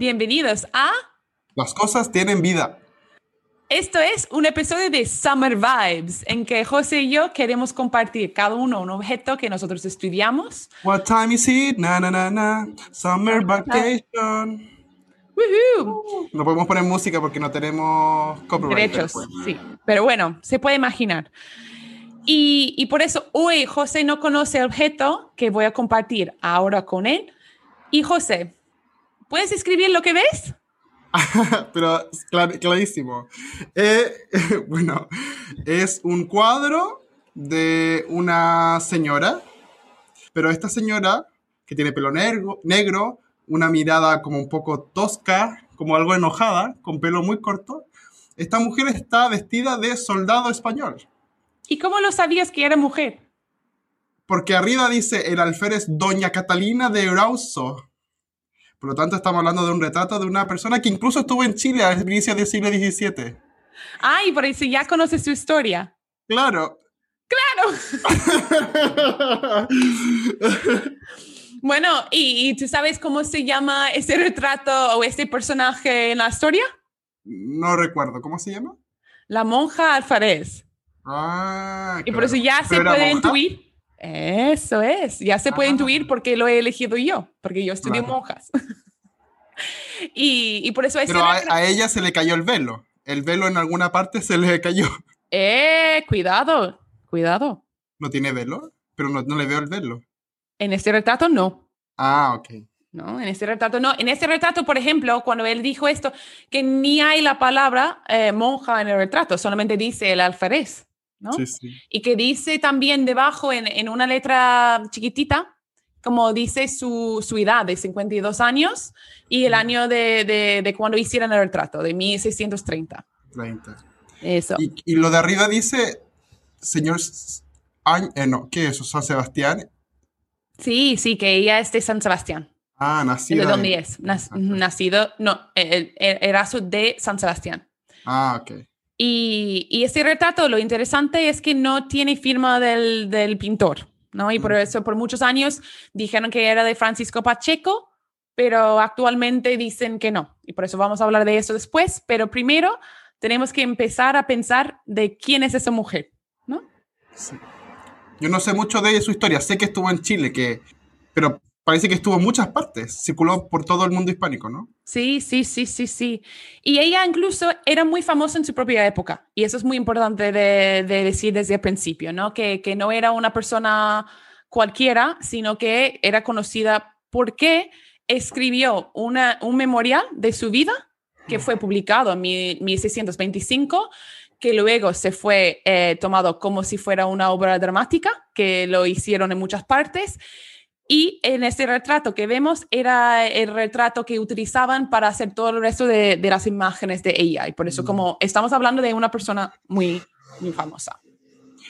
Bienvenidos a Las cosas tienen vida. Esto es un episodio de Summer Vibes, en que José y yo queremos compartir cada uno un objeto que nosotros estudiamos. What time is it? Na, na, na, na. Summer vacation. ¡Woohoo! No podemos poner música porque no tenemos copyright. Derechos, después. sí. Pero bueno, se puede imaginar. Y, y por eso hoy José no conoce el objeto que voy a compartir ahora con él. Y José, ¿puedes escribir lo que ves? Pero clar- clarísimo. Eh, bueno, es un cuadro de una señora, pero esta señora que tiene pelo negro, negro, una mirada como un poco tosca, como algo enojada, con pelo muy corto. Esta mujer está vestida de soldado español, ¿Y cómo lo sabías que era mujer? porque arriba dice el alférez Doña Catalina de Eurauso. Por lo tanto, estamos hablando de un retrato de una persona que incluso estuvo en Chile al inicio del siglo XVII. Ay, por eso ya conoces su historia. Claro. Claro. Bueno, ¿y, y tú sabes cómo se llama ese retrato o ese personaje en la historia? no recuerdo, ¿cómo se llama? La monja alfarés. Ah, Y por eso ya se ¿Pero era puede monja? intuir. Eso es, ya se puede Ah. intuir porque lo he elegido yo, porque yo estudié Claro. monjas. y, y por eso Pero a ella se le cayó el velo. El velo en alguna parte se le cayó. Eh, cuidado, cuidado. ¿No tiene velo? Pero no, no le veo el velo. En este retrato no. Ah, ok. No, en este retrato no. En este retrato, por ejemplo, cuando él dijo esto, que ni hay la palabra eh, monja en el retrato, solamente dice el alférez, ¿no? Sí, sí. Y que dice también debajo en, en una letra chiquitita, como dice su, su edad de 52 años y el año de, de, de cuando hicieron el retrato, de 1630. 30. Eso. Y, y lo de arriba dice, señor... Eh, no, ¿qué es eso? San Sebastián. Sí, sí, que ella es de San Sebastián. Ah, ¿De nacida. dónde en- es? Nacido, no, el, el, Eraso de San Sebastián. Ah, ok. Y, y ese retrato, lo interesante es que no tiene firma del, del pintor, ¿no? Y por Mm. eso por muchos años dijeron que era de Francisco Pacheco, pero actualmente dicen que no. Y por eso vamos a hablar de eso después. Pero primero tenemos que empezar a pensar de quién es esa mujer, ¿no? Sí. Yo no sé mucho de su historia. Sé que estuvo en Chile, que... pero parece que estuvo en muchas partes. Circuló por todo el mundo hispánico, ¿no? Sí, sí, sí, sí, sí. Y ella incluso era muy famosa en su propia época. Y eso es muy importante de, de decir desde el principio, ¿no? Que, que no era una persona cualquiera, sino que era conocida porque escribió una, un memorial de su vida que fue publicado en mil- 1625, que luego se fue eh, tomado como si fuera una obra dramática, que lo hicieron en muchas partes. Y en este retrato que vemos era el retrato que utilizaban para hacer todo el resto de, de las imágenes de ella. Y por eso Mm. como estamos hablando de una persona muy, muy famosa.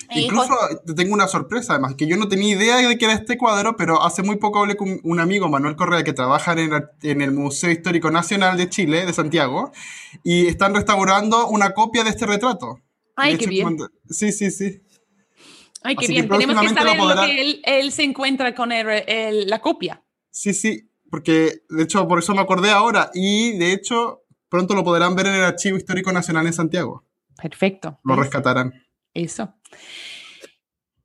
Y Incluso te tengo una sorpresa, además, que yo no tenía idea de que era este cuadro, pero hace muy poco hablé con un amigo, Manuel Correa, que trabaja en el, en el Museo Histórico Nacional de Chile, de Santiago, y están restaurando una copia de este retrato. Ay, De qué hecho, bien. Sí, sí, sí. Ay, qué así que bien. Tenemos que próximamente lo saber lo podrá- que él, él se encuentra con el- el- la copia. Sí, sí, porque de hecho por eso me acordé ahora, y de hecho pronto lo podrán ver en el Archivo Histórico Nacional en Santiago. Perfecto. Lo ¿ves? rescatarán. Eso.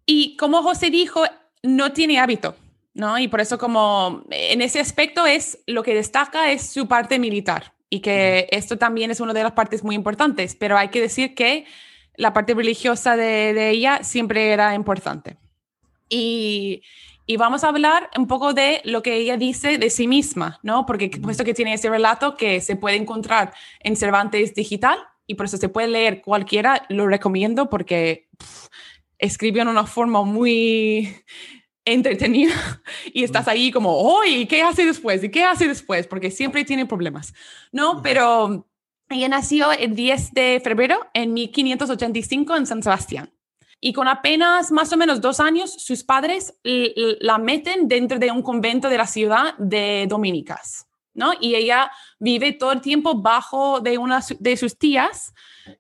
Y como José dijo, no tiene hábito, ¿no? Y por eso como en ese aspecto es lo que destaca es su parte militar y que esto también es una de las partes muy importantes, pero hay que decir que la parte religiosa de, de ella siempre era importante. Y, y vamos a hablar un poco de lo que ella dice de sí misma, ¿no? Porque puesto que tiene ese relato que se puede encontrar en Cervantes Digital y por eso se puede leer cualquiera, lo recomiendo porque pff, escribió en una forma muy entretenida y estás ahí como, hoy, ¿qué hace después? ¿Y qué hace después? Porque siempre tiene problemas, ¿no? Pero ella nació el 10 de febrero en 1585 en San Sebastián. Y con apenas más o menos dos años, sus padres la meten dentro de un convento de la ciudad de Dominicas, ¿no? Y ella vive todo el tiempo bajo de una de sus tías,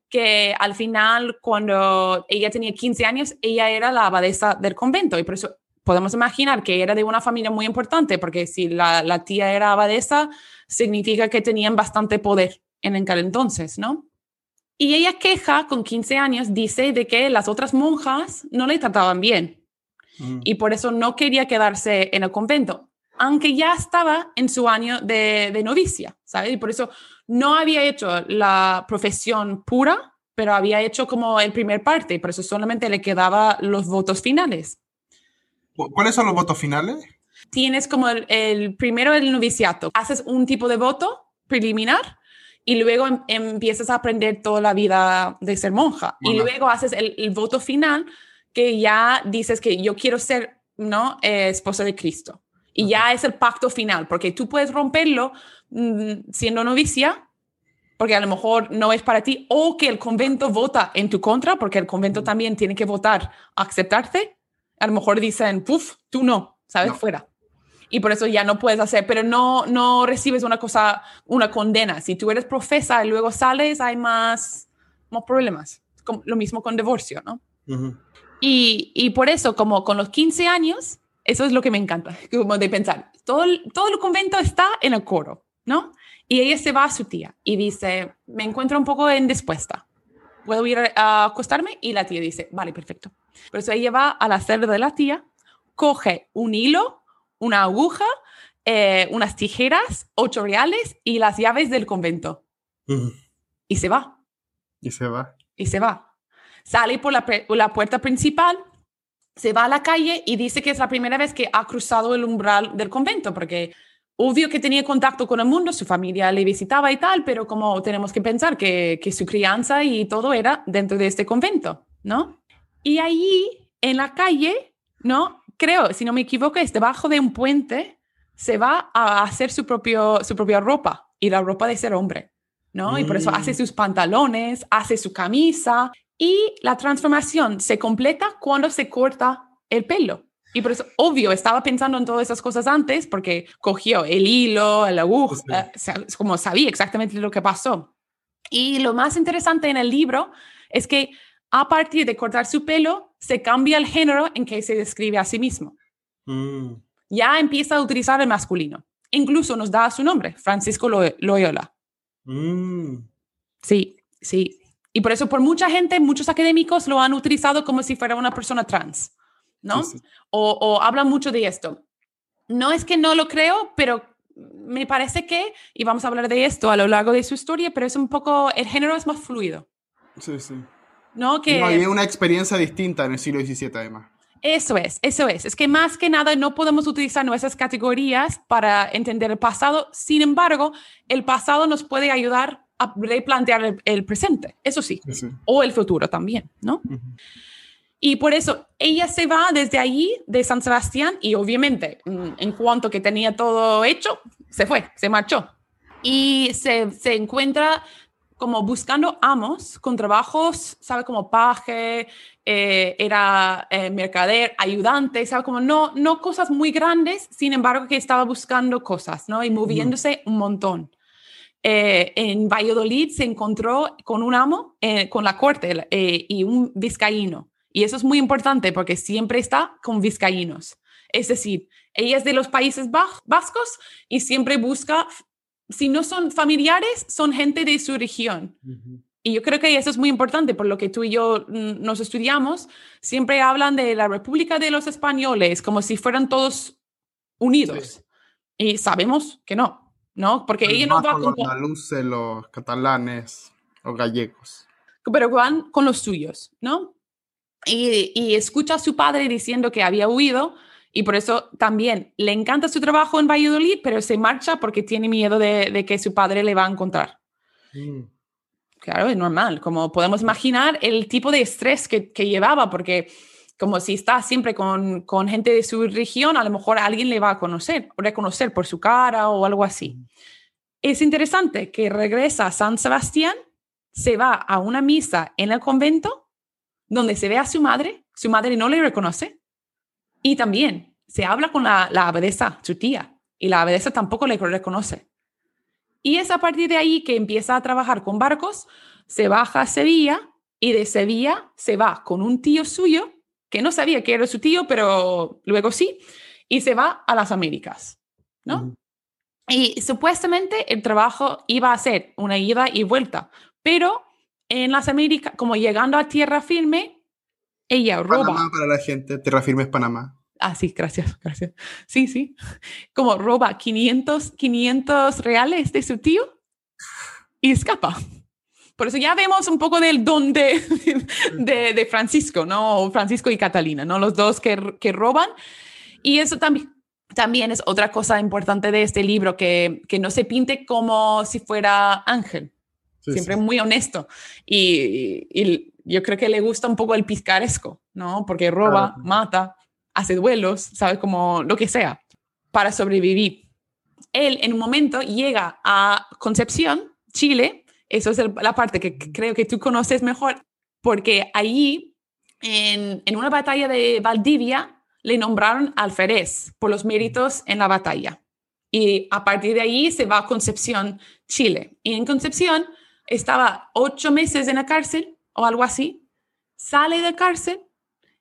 que al final, cuando ella tenía 15 años, ella era la abadesa del convento y por eso podemos imaginar que era de una familia muy importante, porque si la, la tía era abadesa, significa que tenían bastante poder en aquel entonces, ¿no? Y ella queja con 15 años, dice de que las otras monjas no le trataban bien mm. y por eso no quería quedarse en el convento, aunque ya estaba en su año de, de novicia, ¿sabes? Y por eso no había hecho la profesión pura, pero había hecho como el primer parte, por eso solamente le quedaba los votos finales. ¿Cuáles son los votos finales? Tienes como el, el primero el noviciato, haces un tipo de voto preliminar y luego em, empiezas a aprender toda la vida de ser monja. Y luego haces el, voto final que ya dices que yo quiero ser ¿no? Eh, esposa de Cristo. Y ya es el pacto final, porque tú puedes romperlo mm, siendo novicia, porque a lo mejor no es para ti, o que el convento vota en tu contra, porque el convento también tiene que votar a aceptarte. A lo mejor dicen, puf, tú no, ¿sabes? Fuera y por eso ya no puedes hacer, pero no, no recibes una cosa, una condena. Si tú eres profesa y luego sales, hay más, más problemas. Como, lo mismo con divorcio, ¿no? y, y, por eso, como con los 15 años, eso es lo que me encanta, como de pensar, todo el, todo el convento está en el coro, ¿no? Y ella se va a su tía y dice, me encuentro un poco indispuesta. ¿Puedo ir a acostarme? Y la tía dice, vale, perfecto. Por eso ella va a la celda de la tía, coge un hilo una aguja, eh, unas tijeras, ocho reales y las llaves del convento. Y se va. Y se va. Y se va. Sale por la, la, puerta principal, se va a la calle y dice que es la primera vez que ha cruzado el umbral del convento, porque obvio que tenía contacto con el mundo, su familia le visitaba y tal, pero como tenemos que pensar que, que su crianza y todo era dentro de este convento, ¿no? Y ahí, en la calle, ¿no? Creo, si no me equivoco, es debajo de un puente, se va a hacer su, propio, su propia ropa y la ropa de ser hombre, ¿no? Y por eso hace mm. sus pantalones, hace su camisa y la transformación se completa cuando se corta el pelo. Y por eso, obvio, estaba pensando en todas esas cosas antes porque cogió el hilo, la aguja, como sabía exactamente lo que pasó. Y lo más interesante en el libro es que a partir de cortar su pelo, se cambia el género en que se describe a sí mismo. Mm. Ya empieza a utilizar el masculino. Incluso nos da su nombre, Francisco Loyola. Mm. Sí, sí. Y por eso por mucha gente, muchos académicos lo han utilizado como si fuera una persona trans, ¿no? O, o hablan mucho de esto. No es que no lo creo, pero me parece que, y vamos a hablar de esto a lo largo de su historia, pero es un poco, el género es más fluido. Sí, sí. ¿No? Que, no, hay una experiencia distinta en el siglo XVII además. Eso es, eso es. Es que más que nada no podemos utilizar nuestras categorías para entender el pasado. Sin embargo, el pasado nos puede ayudar a replantear el, presente, eso sí, o el futuro también, ¿no? Y por eso ella se va desde allí, de San Sebastián, y obviamente, en cuanto que tenía todo hecho, se fue, se marchó. Y se, se encuentra como buscando amos con trabajos, ¿sabe? Como paje, eh, era eh, mercader, ayudante, ¿sabe? Como no, no cosas muy grandes, sin embargo que estaba buscando cosas, ¿no? Y moviéndose un montón. Eh, en Valladolid se encontró con un amo, con la corte y un vizcaíno. Y eso es muy importante porque siempre está con vizcaínos. Es decir, ella es de los Países Vascos y siempre busca si no son familiares, son gente de su región. Y yo creo que eso es muy importante, por lo que tú y yo mm, nos estudiamos, siempre hablan de la República de los Españoles como si fueran todos unidos. Y sabemos que no, ¿no? Porque ella no va con los andaluces, los catalanes, los gallegos. Pero van con los suyos, ¿no? Y, y escucha a su padre diciendo que había huido y por eso también le encanta su trabajo en Valladolid, pero se marcha porque tiene miedo de, que su padre le va a encontrar. Mm. Claro, es normal. Como podemos imaginar el tipo de estrés que, llevaba, porque como si está siempre con, con, gente de su región, a lo mejor alguien le va a conocer, o reconocer por su cara o algo así. Mm. Es interesante que regresa a San Sebastián, se va a una misa en el convento, donde se ve a su madre, su madre no le reconoce, y también se habla con la, la abadesa, su tía, y la abadesa tampoco le reconoce. Y es a partir de ahí que empieza a trabajar con barcos, se baja a Sevilla y de Sevilla se va con un tío suyo que no sabía que era su tío, pero luego sí, y se va a las Américas, ¿no? Y supuestamente el trabajo iba a ser una ida y vuelta, pero en las Américas, como llegando a tierra firme, ella roba. Panamá para la gente, tierra firme es Panamá. Ah, sí, gracias, gracias. Sí, sí. Como roba 500, 500 reales de su tío y escapa. Por eso ya vemos un poco del don de, de, Francisco, ¿no? Francisco y Catalina, ¿no? Los dos que, que roban. Y eso también, también es otra cosa importante de este libro, que, que no se pinte como si fuera Ángel. Siempre muy honesto. Y, y, yo creo que le gusta un poco el picaresco, ¿no? Porque roba, mata, hace duelos, ¿sabes? Como lo que sea, para sobrevivir. Él en un momento llega a Concepción, Chile, eso es la parte que creo que tú conoces mejor, porque allí, en, en una batalla de Valdivia, le nombraron alférez por los méritos en la batalla. Y a partir de ahí se va a Concepción, Chile. Y en Concepción estaba ocho meses en la cárcel o algo así, sale de cárcel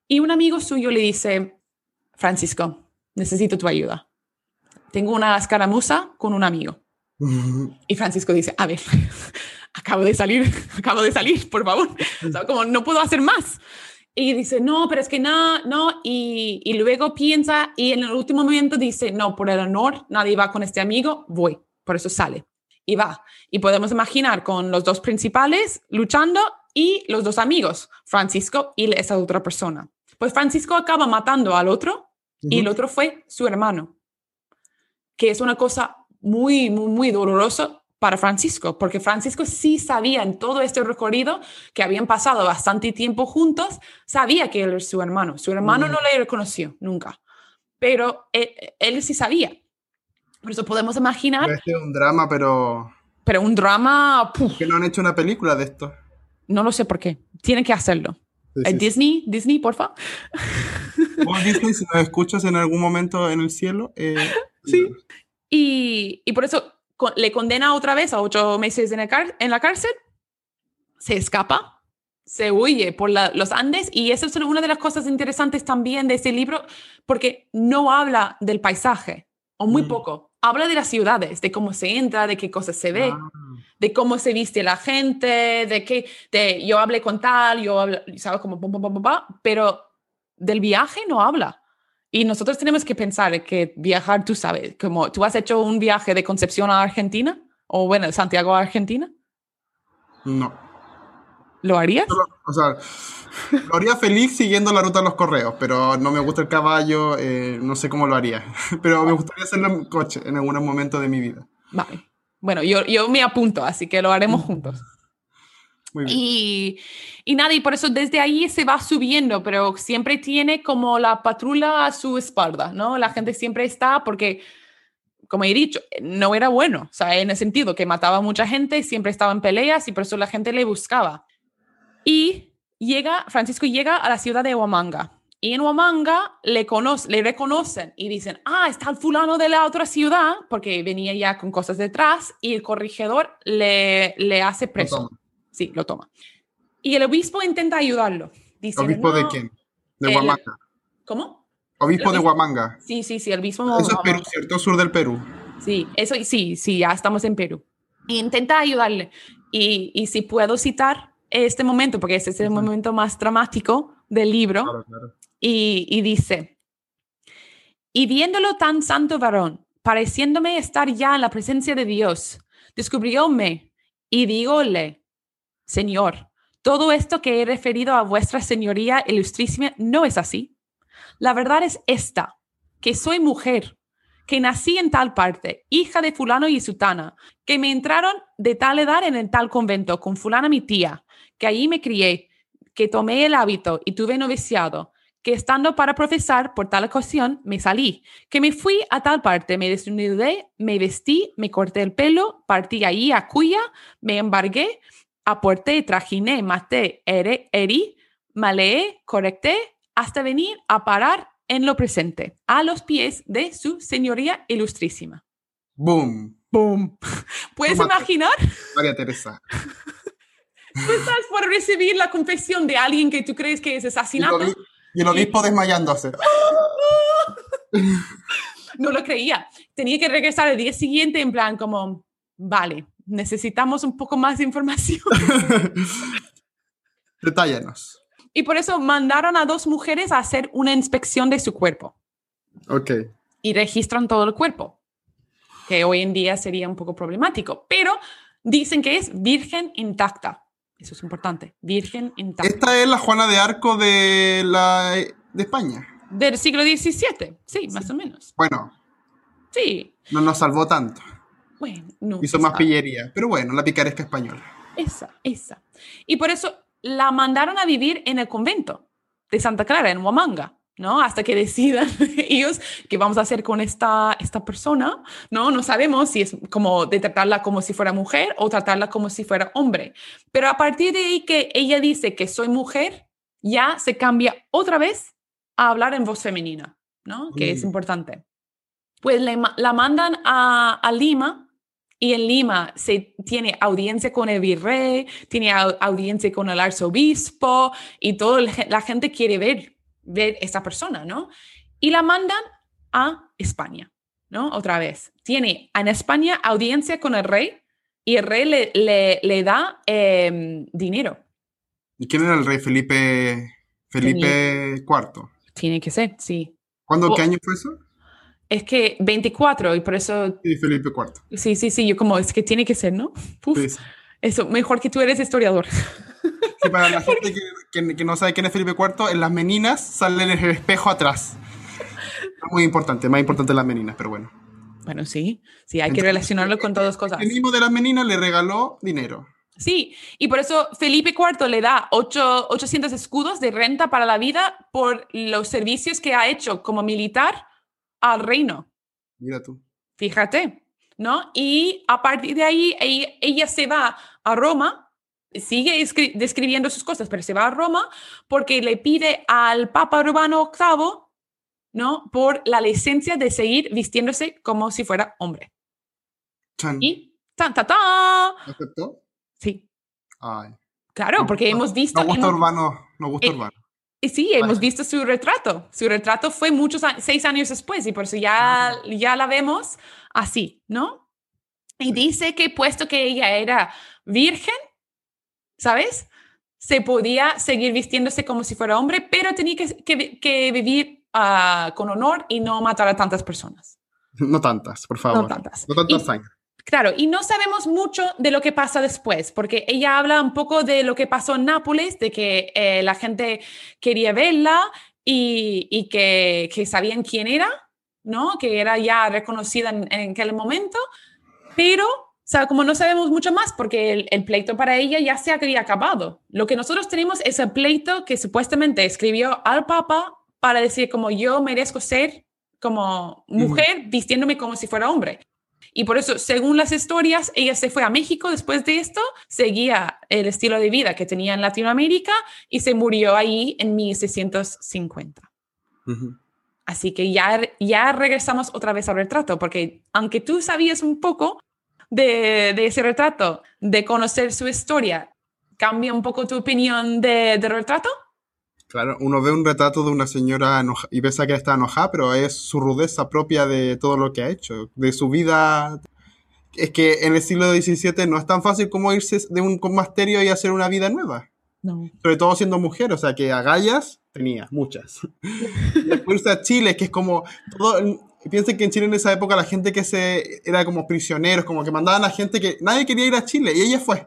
y un amigo suyo le dice, Francisco, necesito tu ayuda. Tengo una escaramuza con un amigo. Y Francisco dice, a ver, acabo de salir, acabo de salir, por favor. como no puedo hacer más. Y dice, no, pero es que no, no. Y, y, luego piensa y en el último momento dice, no, por el honor, nadie va con este amigo, voy. Por eso sale. Y va. Y podemos imaginar con los dos principales luchando y los dos amigos, Francisco y esa otra persona. Pues Francisco acaba matando al otro y el otro fue su hermano, que es una cosa muy, muy, muy dolorosa para Francisco, porque Francisco sí sabía en todo este recorrido que habían pasado bastante tiempo juntos, sabía que él era su hermano. Su hermano no le reconoció nunca, pero él, sí sabía. Por eso podemos imaginar... es un drama, pero... Pero un drama... Que no han hecho una película de esto. No lo sé por qué. Tienen que hacerlo. Disney, Disney, porfa. Disney, si nos escuchas en algún momento en el cielo. Eh, sí. Y, y, por eso le condena otra vez a ocho meses en, en la cárcel, se escapa, se huye por los Andes y eso es una de las cosas interesantes también de este libro porque no habla del paisaje, o muy mm. poco. Habla de las ciudades, de cómo se entra, de qué cosas se ve, ah. De cómo se viste la gente, de que de, yo hablé con tal, yo hablo, ¿sabes? Como, pero del viaje no habla. Y nosotros tenemos que pensar que viajar, tú sabes, como tú has hecho un viaje de Concepción a Argentina o bueno, Santiago a Argentina. No. ¿Lo harías? O sea, lo haría feliz siguiendo la ruta de los correos, pero no me gusta el caballo, eh, no sé cómo lo haría. Pero me gustaría hacerlo en coche en algún momento de mi vida. Vale. Bueno, yo, yo me apunto, así que lo haremos juntos. Y, y nada, y por eso desde ahí se va subiendo, pero siempre tiene como la patrulla a su espalda, ¿no? La gente siempre está porque, como he dicho, no era bueno, o sea, en el sentido que mataba a mucha gente, siempre estaba en peleas y por eso la gente le buscaba. Y llega, Francisco llega a la ciudad de Huamanga. Y en Huamanga le, conoce, le reconocen y dicen, ah, está el fulano de la otra ciudad, porque venía ya con cosas detrás, y el corregidor le, le hace preso. Sí, lo toma. Y el obispo intenta ayudarlo. Dice, ¿Obispo de quién? De Huamanga. ¿Cómo? Obispo de Huamanga. Sí, sí, sí, el obispo Eso es Perú, ¿cierto? Sur del Perú. Sí, eso sí, sí, ya estamos en Perú. intenta ayudarle. Y, y si puedo citar este momento, porque ese es el momento más dramático del libro. Claro, claro. Y, dice, y viéndolo tan santo varón, pareciéndome estar ya en la presencia de Dios, descubrióme y dígole, Señor, todo esto que he referido a vuestra señoría ilustrísima no es así. La verdad es esta, que soy mujer, que nací en tal parte, hija de fulano y sutana, que me entraron de tal edad en el tal convento con fulana mi tía, que allí me crié, que tomé el hábito y tuve noviciado, que estando para profesar por tal ocasión me salí, que me fui a tal parte, me desnudé, me vestí, me corté el pelo, partí allí a Cuya, me embargué, aporté, trajiné, maté, herí, maleé, correcté, hasta venir a parar en lo presente, a los pies de su señoría ilustrísima. ¡Boom! ¡Boom! ¿Puedes imaginar? María Teresa. Tú estás por recibir la confesión de alguien que tú crees que es asasinato Y el obispo desmayándose. no lo creía. Tenía que regresar el día siguiente en plan como, vale, necesitamos un poco más de información. Detállanos. Y por eso mandaron a dos mujeres a hacer una inspección de su cuerpo. Ok. Y registran todo el cuerpo, que hoy en día sería un poco problemático, pero dicen que es virgen intacta. Eso es importante, virgen intacta. Esta es la Juana de Arco de, la, de España. Del siglo XVII, sí, más o menos. Bueno. Sí. No nos salvó tanto. Bueno, no. Hizo más pillería, pero bueno, la picaresca española. Esa, esa. Y por eso la mandaron a vivir en el convento de Santa Clara, en Huamanga. ¿No? Hasta que decidan ellos qué vamos a hacer con esta, esta persona, ¿no? No sabemos si es como de tratarla como si fuera mujer o tratarla como si fuera hombre. Pero a partir de ahí que ella dice que soy mujer, ya se cambia otra vez a hablar en voz femenina, ¿no? Que es importante. Pues la mandan a, a Lima y en Lima se tiene audiencia con el virrey, tiene audiencia con el arzobispo y toda la gente quiere ver, ver esta persona, ¿no? Y la mandan a España, ¿no? Otra vez. Tiene en España audiencia con el rey y el rey le, le, le da em, dinero. ¿Y quién era el rey Felipe, Felipe IV? Tiene que ser, sí. ¿Cuándo, qué año fue eso? Es que 24 y por eso... Sí, Felipe IV. Sí, sí, sí, yo como, es que tiene que ser, ¿no? Eso, mejor que tú eres historiador. Sí, para la gente que, que, no sabe quién es Felipe IV, en las meninas salen en el espejo atrás. Muy importante, más importante las meninas, pero bueno. Bueno, sí, sí, hay que relacionarlo con todas cosas. El mismo de las meninas le regaló dinero. Sí, y por eso Felipe IV le da 8, 800 escudos de renta para la vida por los servicios que ha hecho como militar al reino. Mira tú. Fíjate, ¿no? Y a partir de ahí, ella, se va a Roma, sigue describiendo sus cosas, pero se va a Roma porque le pide al Papa Urbano VIII, ¿no? Por la licencia de seguir vistiéndose como si fuera hombre. Y tan, ta, ta. ¿Aceptó? Sí. Ay. Claro, porque hemos visto... No gusta Urbano, no gusta eh, Urbano. Y sí, hemos visto su retrato. Su retrato fue muchos, seis años después y por eso ya, ya la vemos así, ¿no? Y dice que puesto que ella era virgen, ¿sabes? Se podía seguir vistiéndose como si fuera hombre, pero tenía que, que, vivir ah, con honor y no matar a tantas personas. No tantas, por favor. No tantas. No tantas años. Claro, y no sabemos mucho de lo que pasa después, porque ella habla un poco de lo que pasó en Nápoles, de que eh, la gente quería verla y, que, sabían quién era, ¿no? Que era ya reconocida en, aquel momento, pero o sea, como no sabemos mucho más, porque el, pleito para ella ya se había acabado. Lo que nosotros tenemos es el pleito que supuestamente escribió al Papa para decir como yo merezco ser como mujer vistiéndome como si fuera hombre. Y por eso, según las historias, ella se fue a México después de esto, seguía el estilo de vida que tenía en Latinoamérica y se murió ahí en 1650. Así que ya, ya regresamos otra vez al retrato, porque aunque tú sabías un poco de, de ese retrato, de conocer su historia, ¿cambia un poco tu opinión de, del retrato? Claro, uno ve un retrato de una señora y piensa que está enojada, pero es su rudeza propia de todo lo que ha hecho, de su vida. Es que en el siglo XVII no es tan fácil como irse de un monasterio y hacer una vida nueva. No. Sobre todo siendo mujer, o sea que agallas tenía muchas. Después a Chile, que es como todo. Piensen que en Chile en esa época la gente que se era como prisioneros, como que mandaban a gente que nadie quería ir a Chile y ella fue.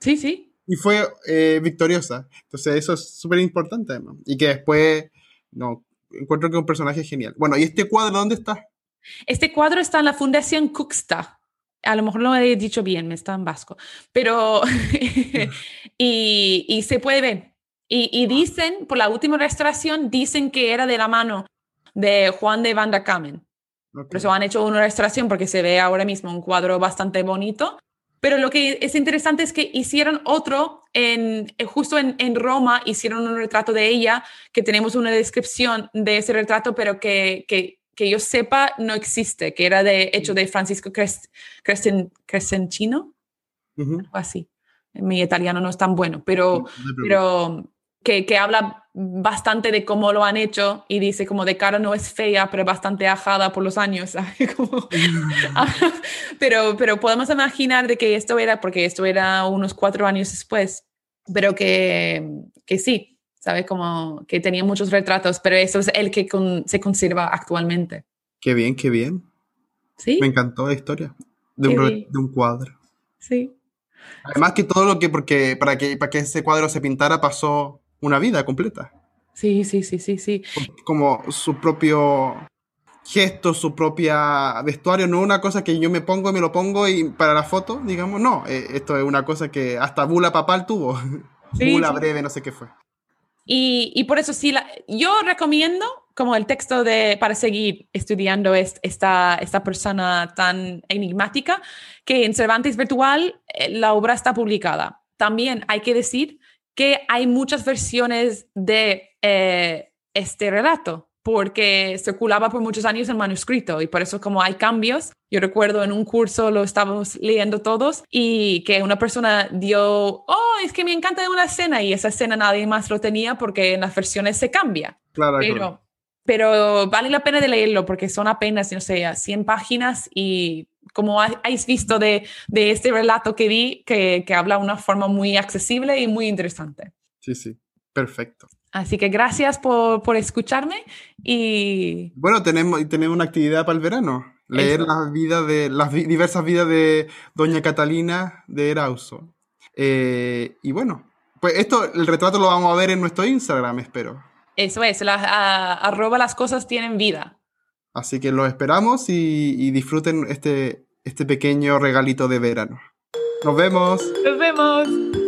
Sí, sí y fue eh, victoriosa. Entonces eso es súper importante además. Y que después, no, encuentro que un personaje genial. Bueno, ¿y este cuadro dónde está? Este cuadro está en la Fundación Cuxta. A lo mejor no lo he dicho bien, me está en vasco. Pero, y, y, se puede ver. Y, y, dicen, por la última restauración, dicen que era de la mano de Juan de Van der Kamen. Por eso han hecho una restauración porque se ve ahora mismo un cuadro bastante bonito. Pero lo que es interesante es que hicieron otro, en, eh, justo en, en, Roma, hicieron un retrato de ella, que tenemos una descripción de ese retrato, pero que, que, que yo sepa no existe, que era de, hecho de Francisco Crest, Crescentino, algo así. Mi italiano no es tan bueno, pero, pero, que, que, habla bastante de cómo lo han hecho y dice como de cara no es fea, pero bastante ajada por los años, Como, pero, pero podemos imaginar de que esto era, porque esto era unos cuatro años después, pero que, que sí, ¿sabes? Como que tenía muchos retratos, pero eso es el que se conserva actualmente. Qué bien, qué bien. Sí. Me encantó la historia de, un, de un cuadro. Sí. Además que todo lo que, porque para que, para que ese cuadro se pintara pasó una vida completa. Sí, sí, sí, sí, sí. Como su propio gesto, su propia vestuario, no una cosa que yo me pongo y me lo pongo y para la foto, digamos, no, eh, esto es una cosa que hasta Bula Papal tuvo. Bula breve, no sé qué fue. Y, y por eso sí, la, yo recomiendo como el texto de, para seguir estudiando esta, esta persona tan enigmática, que en Cervantes Virtual eh, la obra está publicada. También hay que decir que hay muchas versiones de eh, este relato, porque circulaba por muchos años en manuscrito y por eso como hay cambios. Yo recuerdo en un curso lo estábamos leyendo todos y que una persona dio, oh, es que me encanta una escena y esa escena nadie más lo tenía porque en las versiones se cambia. Claro, pero, claro. pero vale la pena de leerlo porque son apenas, no sé, 100 páginas y como habéis visto de, de, este relato que vi, que, que habla de una forma muy accesible y muy interesante. Sí, sí, perfecto. Así que gracias por, por escucharme y... Bueno, tenemos, tenemos una actividad para el verano. Leer las vidas de las diversas vidas de Doña Catalina de Erauso. Eh, y bueno, pues esto, el retrato lo vamos a ver en nuestro Instagram, espero. Eso es, a, arroba las cosas tienen vida. Así que lo esperamos y, y disfruten este, este pequeño regalito de verano. Nos vemos. Nos vemos.